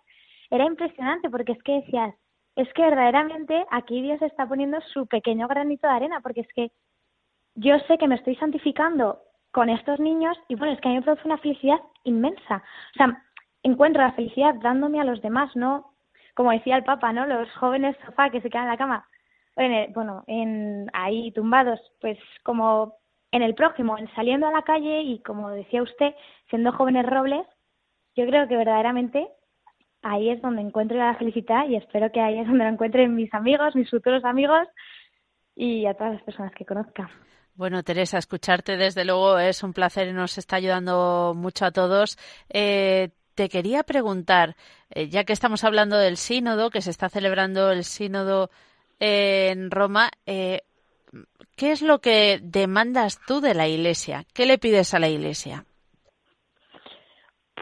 era impresionante porque es que decías, es que verdaderamente aquí Dios está poniendo su pequeño granito de arena, porque es que yo sé que me estoy santificando con estos niños y bueno, es que a mí me produce una felicidad inmensa. O sea, encuentro la felicidad dándome a los demás, no como decía el Papa, ¿no? Los jóvenes sofá que se quedan en la cama, bueno, en, ahí tumbados, pues como en el prójimo, en saliendo a la calle y como decía usted, siendo jóvenes robles, yo creo que verdaderamente ahí es donde encuentro la felicidad y espero que ahí es donde lo encuentren mis amigos, mis futuros amigos y a todas las personas que conozca. Bueno, Teresa, escucharte desde luego es un placer y nos está ayudando mucho a todos. Eh, te quería preguntar, eh, ya que estamos hablando del sínodo, que se está celebrando el sínodo en Roma, eh, ¿qué es lo que demandas tú de la Iglesia? ¿Qué le pides a la Iglesia?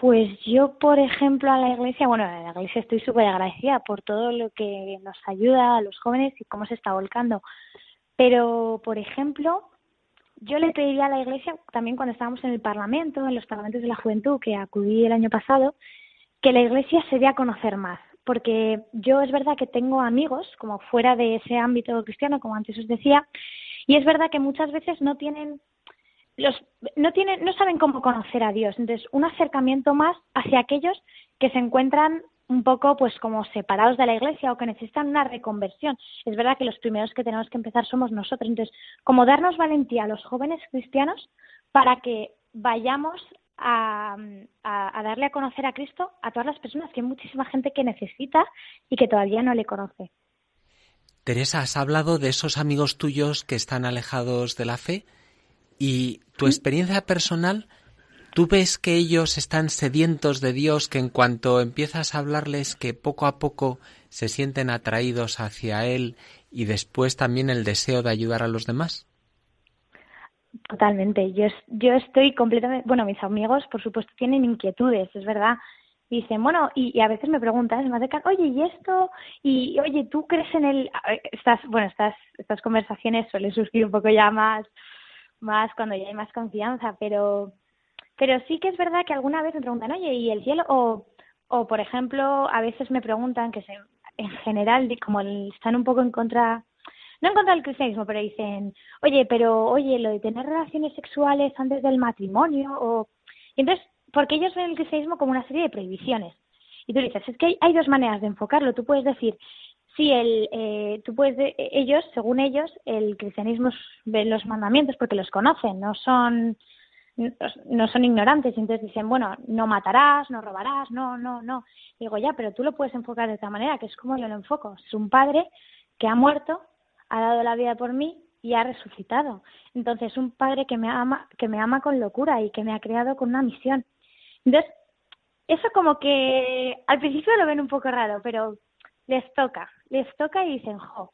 Pues yo, por ejemplo, a la Iglesia, bueno, a la Iglesia estoy súper agradecida por todo lo que nos ayuda a los jóvenes y cómo se está volcando. Pero, por ejemplo, yo le pediría a la Iglesia, también cuando estábamos en el Parlamento, en los Parlamentos de la Juventud, que acudí el año pasado, que la Iglesia se dé a conocer más. Porque yo es verdad que tengo amigos, como fuera de ese ámbito cristiano, como antes os decía, y es verdad que muchas veces no tienen los no tienen no saben cómo conocer a Dios entonces un acercamiento más hacia aquellos que se encuentran un poco pues como separados de la iglesia o que necesitan una reconversión. Es verdad que los primeros que tenemos que empezar somos nosotros. Entonces, como darnos valentía a los jóvenes cristianos para que vayamos a, a, darle a conocer a Cristo a todas las personas, que hay muchísima gente que necesita y que todavía no le conoce. Teresa, has hablado de esos amigos tuyos que están alejados de la fe y tu experiencia personal ¿Tú ves que ellos están sedientos de Dios, que en cuanto empiezas a hablarles, que poco a poco se sienten atraídos hacia Él y después también el deseo de ayudar a los demás? Totalmente. Yo, yo estoy completamente. Bueno, mis amigos, por supuesto, tienen inquietudes, es verdad. Dicen, bueno, y, a veces me preguntan, me acercan, oye, ¿y esto? Y, oye, ¿tú crees en el. Estas, bueno, estas, estas conversaciones suelen surgir un poco ya más, más cuando ya hay más confianza, pero pero sí que es verdad que alguna vez me preguntan, oye, ¿y el cielo? O, o por ejemplo, a veces me preguntan que se, en general, como están un poco en contra, no en contra del cristianismo, pero dicen, oye, pero oye, lo de tener relaciones sexuales antes del matrimonio, o... Y entonces, porque ellos ven el cristianismo como una serie de prohibiciones. Y tú dices, es que hay, dos maneras de enfocarlo. Tú puedes decir, sí, el, eh, tú puedes, ellos, según ellos, el cristianismo ven los mandamientos porque los conocen, no son no son ignorantes, entonces dicen, bueno, no matarás, no robarás, no, no, no. Digo, ya, pero tú lo puedes enfocar de otra manera, que es como yo lo enfoco. Es un padre que ha muerto, ha dado la vida por mí y ha resucitado. Entonces, un padre que me ama, que me ama con locura y que me ha creado con una misión. Entonces, eso como que al principio lo ven un poco raro, pero les toca, les toca y dicen, jo.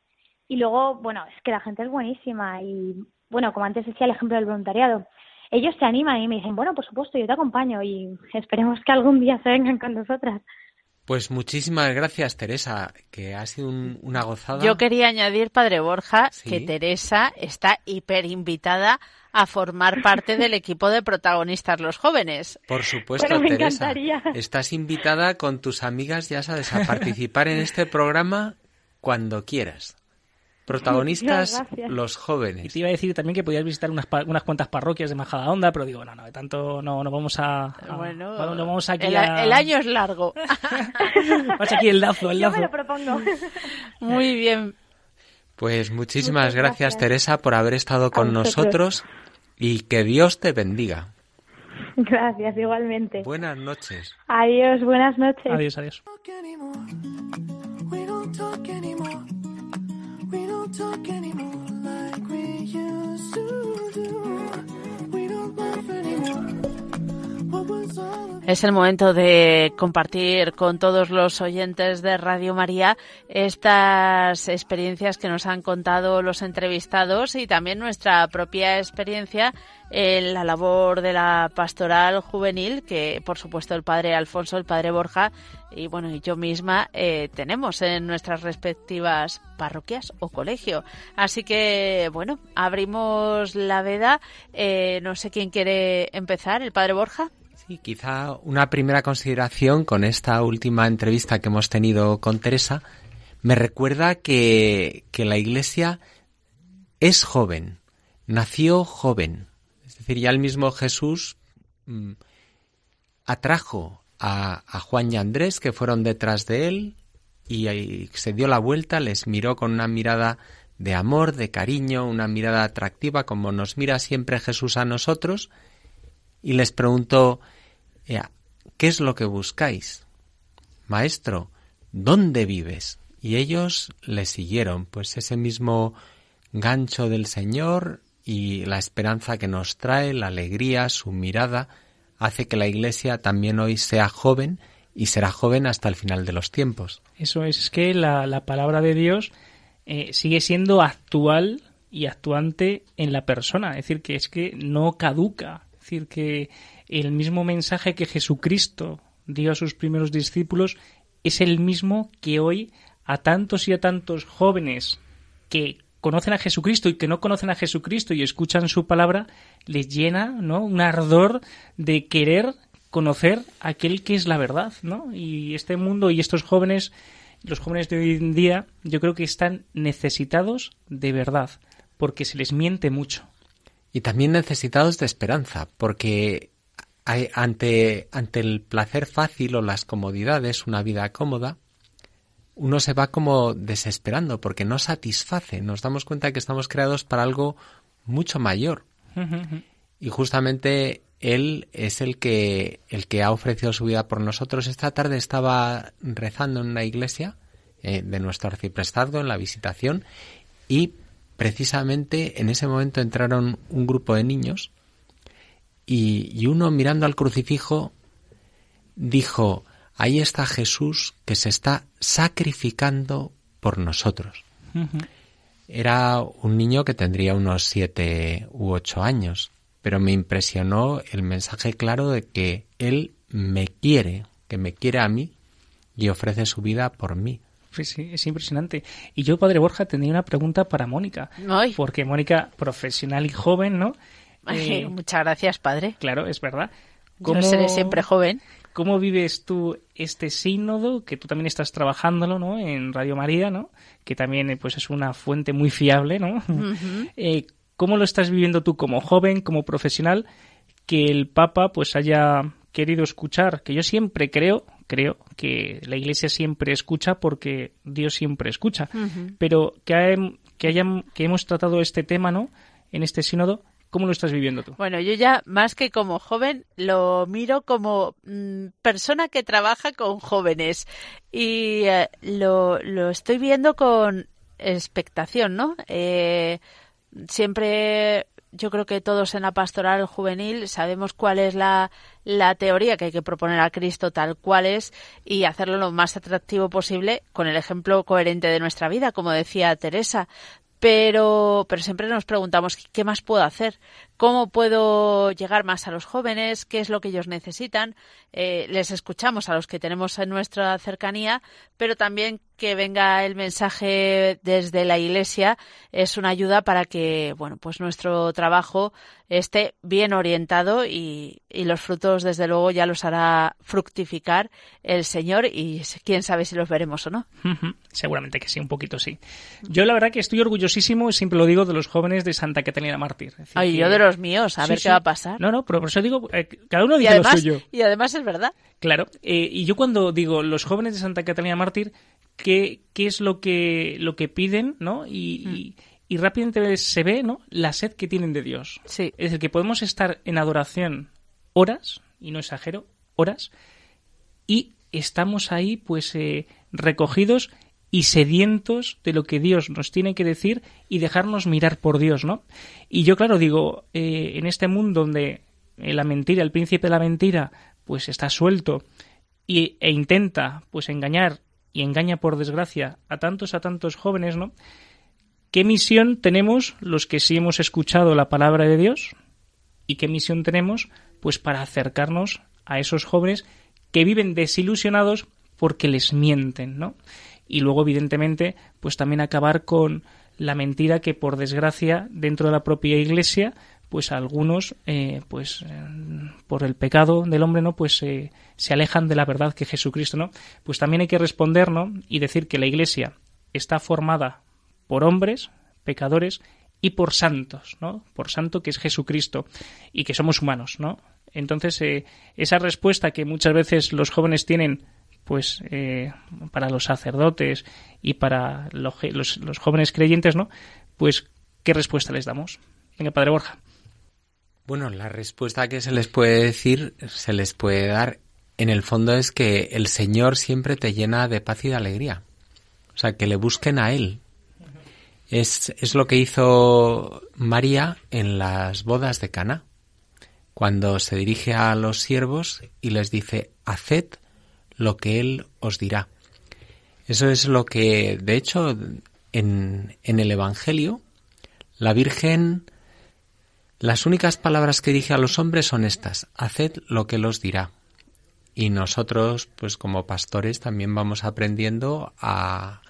Y luego, bueno, es que la gente es buenísima y, bueno, como antes decía el ejemplo del voluntariado, ellos se animan y me dicen, bueno, por supuesto, yo te acompaño y esperemos que algún día se vengan con nosotras. Pues muchísimas gracias, Teresa, que ha sido una gozada. Yo quería añadir, Padre Borja, que Teresa está hiper invitada a formar parte del equipo de protagonistas los jóvenes. Por supuesto, Teresa. Estás invitada con tus amigas, ya sabes, a participar en este programa cuando quieras. Protagonistas los jóvenes. Y te iba a decir también que podías visitar unas, unas cuantas parroquias de Majadahonda, pero digo, no, no, de tanto no, no vamos a... bueno, vamos aquí el, año es largo. Vamos aquí el lazo, el lazo. Yo me lo propongo. Muy bien. Pues muchísimas gracias, Teresa, por haber estado con nosotros y que Dios te bendiga. Gracias, igualmente. Buenas noches. Adiós, buenas noches. Adiós, adiós. Es el momento de compartir con todos los oyentes de Radio María estas experiencias que nos han contado los entrevistados y también nuestra propia experiencia en la labor de la pastoral juvenil que por supuesto el padre Alfonso, el padre Borja y bueno y yo misma eh, tenemos en nuestras respectivas parroquias o colegio. Así que bueno, abrimos la veda. Eh, no sé quién quiere empezar, el padre Borja. Sí, quizá una primera consideración con esta última entrevista que hemos tenido con Teresa. Me recuerda que, que la Iglesia es joven, nació joven. Decir, ya el mismo Jesús mm, atrajo a, Juan y Andrés que fueron detrás de él y, se dio la vuelta, les miró con una mirada de amor, de cariño, una mirada atractiva como nos mira siempre Jesús a nosotros y les preguntó, ¿qué es lo que buscáis? Maestro, ¿dónde vives? Y ellos le siguieron, pues ese mismo gancho del Señor y la esperanza que nos trae, la alegría, su mirada, hace que la Iglesia también hoy sea joven y será joven hasta el final de los tiempos. Eso es, es que la, palabra de Dios eh, sigue siendo actual y actuante en la persona, es decir, que es que no caduca, decir, que el mismo mensaje que Jesucristo dio a sus primeros discípulos es el mismo que hoy a tantos y a tantos jóvenes que conocen a Jesucristo y que no conocen a Jesucristo y escuchan su palabra, les llena ¿no? un ardor de querer conocer aquel que es la verdad, ¿no? Y este mundo y estos jóvenes, los jóvenes de hoy en día, yo creo que están necesitados de verdad, porque se les miente mucho. Y también necesitados de esperanza, porque ante, ante el placer fácil o las comodidades, una vida cómoda, uno se va como desesperando porque no satisface. Nos damos cuenta que estamos creados para algo mucho mayor. y justamente él es el que el que ha ofrecido su vida por nosotros. Esta tarde estaba rezando en una iglesia eh, de nuestro arciprestazgo en la visitación y precisamente en ese momento entraron un grupo de niños y, y uno mirando al crucifijo dijo ahí está Jesús que se está sacrificando por nosotros. Era un niño que tendría unos siete u ocho años, pero me impresionó el mensaje claro de que Él me quiere, que me quiere a mí y ofrece su vida por mí. Es impresionante. Y yo, Padre Borja, tenía una pregunta para Mónica. Porque Mónica, profesional y joven, ¿no? Eh, muchas gracias, Padre. Claro, es verdad. ¿Cómo... seré siempre joven. ¿Cómo vives tú este sínodo, que tú también estás trabajándolo, ¿no? En Radio María, ¿no? Que también, pues, es una fuente muy fiable, ¿no? Eh, ¿Cómo lo estás viviendo tú como joven, como profesional, que el Papa, pues, haya querido escuchar? Que yo siempre creo, creo que la Iglesia siempre escucha porque Dios siempre escucha, pero que, que, hayan, que hemos tratado este tema, ¿no? En este sínodo ¿Cómo lo estás viviendo tú? Bueno, yo ya más que como joven lo miro como mm, persona que trabaja con jóvenes y eh, lo, lo estoy viendo con expectación, ¿no? Eh, siempre yo creo que todos en la pastoral juvenil sabemos cuál es la, la, teoría que hay que proponer a Cristo tal cual es y hacerlo lo más atractivo posible con el ejemplo coherente de nuestra vida, como decía Teresa. Pero, pero siempre nos preguntamos qué más puedo hacer, cómo puedo llegar más a los jóvenes, qué es lo que ellos necesitan. Eh, les escuchamos a los que tenemos en nuestra cercanía, pero también que venga el mensaje desde la Iglesia es una ayuda para que, bueno, pues nuestro trabajo esté bien orientado y, y los frutos, desde luego, ya los hará fructificar el Señor y quién sabe si los veremos o no. Seguramente que sí, un poquito sí. Yo la verdad que estoy orgullosísimo, siempre lo digo, de los jóvenes de Santa Catalina Mártir. Ay, yo de los míos, a ver qué va a pasar. No, no, pero por eso digo, eh, cada uno dice lo suyo. Y además es verdad. Claro, eh, y yo cuando digo los jóvenes de Santa Catalina Mártir, qué, qué es lo que, lo que piden, ¿no? Y, y, rápidamente se ve, ¿no? La sed que tienen de Dios. Sí. Es decir, que podemos estar en adoración horas, y no exagero, horas, y estamos ahí, pues, eh, recogidos y sedientos de lo que Dios nos tiene que decir y dejarnos mirar por Dios, ¿no? Y yo, claro, digo, eh, en este mundo donde la mentira, el príncipe de la mentira, pues está suelto y, e intenta, pues, engañar y engaña por desgracia a tantos a tantos jóvenes, ¿no? ¿Qué misión tenemos los que sí hemos escuchado la palabra de Dios? ¿Y qué misión tenemos pues para acercarnos a esos jóvenes que viven desilusionados porque les mienten, ¿no? Y luego evidentemente pues también acabar con la mentira que por desgracia dentro de la propia iglesia pues algunos eh, pues eh, por el pecado del hombre no pues eh, se alejan de la verdad que Jesucristo no pues también hay que responder no y decir que la iglesia está formada por hombres pecadores y por santos no por santo que es Jesucristo y que somos humanos no entonces esa respuesta que muchas veces los jóvenes tienen pues para los sacerdotes y para los jóvenes creyentes no pues qué respuesta les damos venga padre Borja bueno, la respuesta que se les puede decir, se les puede dar, en el fondo es que el Señor siempre te llena de paz y de alegría. O sea, que le busquen a Él. Es, es lo que hizo María en las bodas de Cana, cuando se dirige a los siervos y les dice, haced lo que Él os dirá. Eso es lo que, de hecho, en, en el Evangelio, la Virgen las únicas palabras que dije a los hombres son estas, haced lo que los dirá. Y nosotros, pues como pastores, también vamos aprendiendo a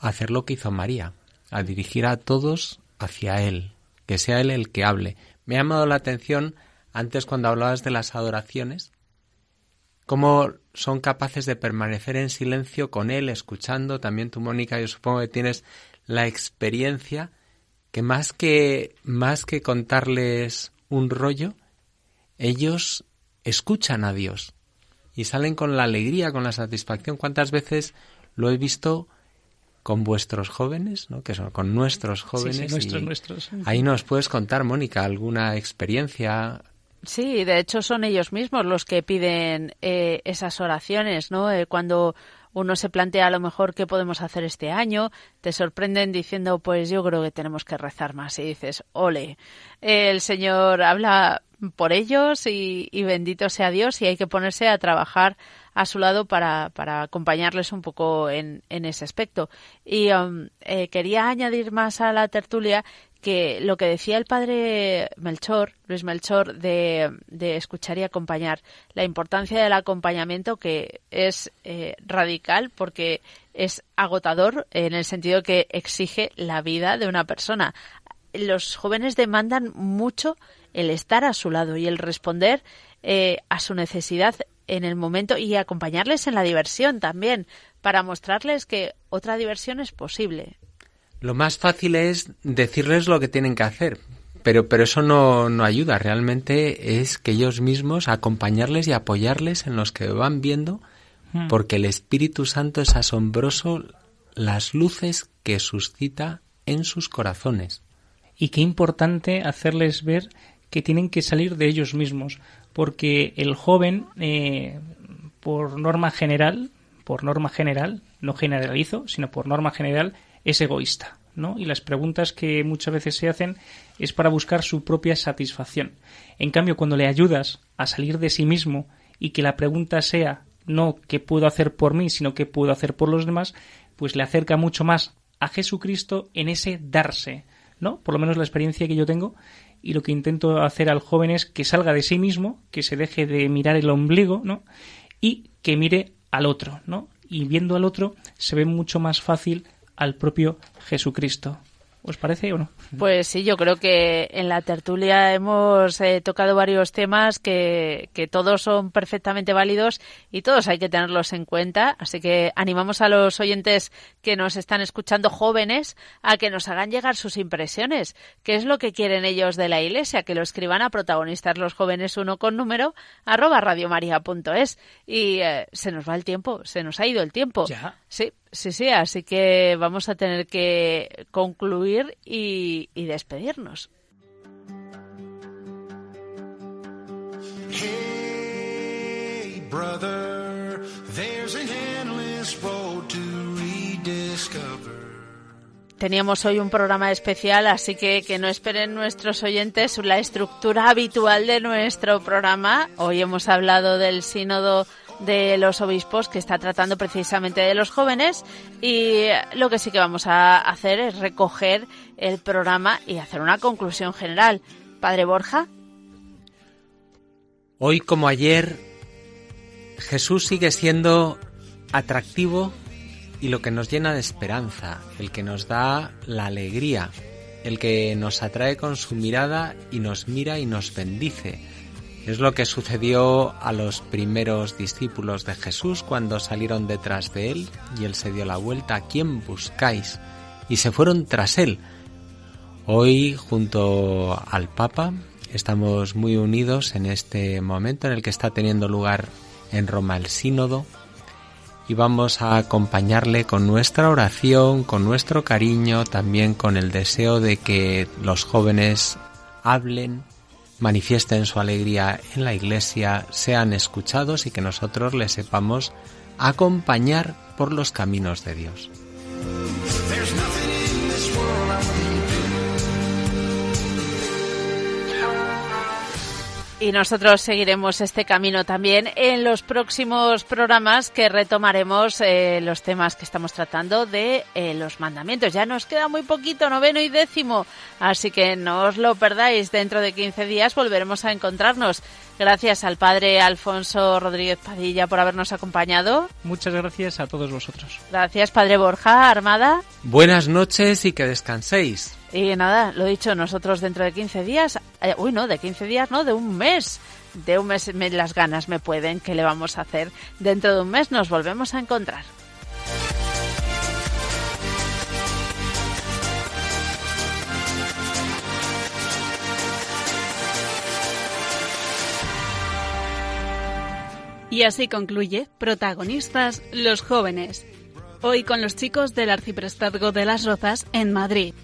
hacer lo que hizo María, a dirigir a todos hacia Él, que sea Él el que hable. Me ha llamado la atención antes cuando hablabas de las adoraciones, cómo son capaces de permanecer en silencio con Él, escuchando. También tú, Mónica, yo supongo que tienes la experiencia que más que más que contarles un rollo, ellos escuchan a Dios y salen con la alegría, con la satisfacción. ¿Cuántas veces lo he visto con vuestros jóvenes, ¿no? que son con nuestros jóvenes? Sí, nuestros, nuestros. Ahí nos puedes contar, Mónica, alguna experiencia. Sí, de hecho son ellos mismos los que piden eh, esas oraciones, ¿no? Eh, cuando uno se plantea a lo mejor qué podemos hacer este año, te sorprenden diciendo, pues yo creo que tenemos que rezar más y dices, ole, el Señor habla por ellos y, bendito sea Dios y hay que ponerse a trabajar a su lado para, para acompañarles un poco en, en ese aspecto. Y um, eh, quería añadir más a la tertulia que lo que decía el padre Melchor, Luis Melchor, de, escuchar y acompañar, la importancia del acompañamiento que es eh, radical porque es agotador en el sentido que exige la vida de una persona. Los jóvenes demandan mucho el estar a su lado y el responder eh, a su necesidad en el momento y acompañarles en la diversión también para mostrarles que otra diversión es posible. Lo más fácil es decirles lo que tienen que hacer, pero, pero eso no, no ayuda. Realmente es que ellos mismos acompañarles y apoyarles en los que van viendo, hmm. porque el Espíritu Santo es asombroso las luces que suscita en sus corazones. y qué importante hacerles ver que tienen que salir de ellos mismos, porque el joven, eh, por norma general, por norma general, no generalizo, sino por norma general, es egoísta, ¿no? Y las preguntas que muchas veces se hacen es para buscar su propia satisfacción. En cambio, cuando le ayudas a salir de sí mismo y que la pregunta sea no qué puedo hacer por mí, sino qué puedo hacer por los demás, pues le acerca mucho más a Jesucristo en ese darse, ¿no? Por lo menos la experiencia que yo tengo y lo que intento hacer al joven es que salga de sí mismo, que se deje de mirar el ombligo, ¿no? Y que mire al otro, ¿no? Y viendo al otro se ve mucho más fácil al propio Jesucristo. ¿Os parece o no? Pues sí, yo creo que en la tertulia hemos eh, tocado varios temas que, que, todos son perfectamente válidos y todos hay que tenerlos en cuenta. Así que animamos a los oyentes que nos están escuchando jóvenes a que nos hagan llegar sus impresiones. ¿Qué es lo que quieren ellos de la Iglesia? Que lo escriban a protagonistas los jóvenes uno con número arroba radiomaria.es. Y eh, se nos va el tiempo, se nos ha ido el tiempo. Ya. Sí, Sí, sí, así que vamos a tener que concluir y, y despedirnos. Hey, brother, there's an endless road to rediscover. Teníamos hoy un programa especial, así que que no esperen nuestros oyentes la estructura habitual de nuestro programa. Hoy hemos hablado del sínodo de los obispos que está tratando precisamente de los jóvenes y lo que sí que vamos a hacer es recoger el programa y hacer una conclusión general. Padre Borja. Hoy como ayer, Jesús sigue siendo atractivo y lo que nos llena de esperanza, el que nos da la alegría, el que nos atrae con su mirada y nos mira y nos bendice. Es lo que sucedió a los primeros discípulos de Jesús cuando salieron detrás de él y él se dio la vuelta, ¿a quién buscáis? Y se fueron tras él. Hoy, junto al Papa, estamos muy unidos en este momento en el que está teniendo lugar en Roma el sínodo y vamos a acompañarle con nuestra oración, con nuestro cariño, también con el deseo de que los jóvenes hablen, manifiesten su alegría en la iglesia, sean escuchados y que nosotros les sepamos acompañar por los caminos de Dios. Y nosotros seguiremos este camino también en los próximos programas que retomaremos eh, los temas que estamos tratando de eh, los mandamientos. Ya nos queda muy poquito, noveno y décimo, así que no os lo perdáis. Dentro de 15 días volveremos a encontrarnos. Gracias al padre Alfonso Rodríguez Padilla por habernos acompañado. Muchas gracias a todos vosotros. Gracias, padre Borja Armada. Buenas noches y que descanséis. Y nada, lo dicho, nosotros dentro de 15 días, eh, uy, no, de 15 días, no, de un mes, de un mes me, las ganas me pueden, ¿qué le vamos a hacer? Dentro de un mes nos volvemos a encontrar. Y así concluye Protagonistas los jóvenes. Hoy con los chicos del Arciprestazgo de las Rozas en Madrid.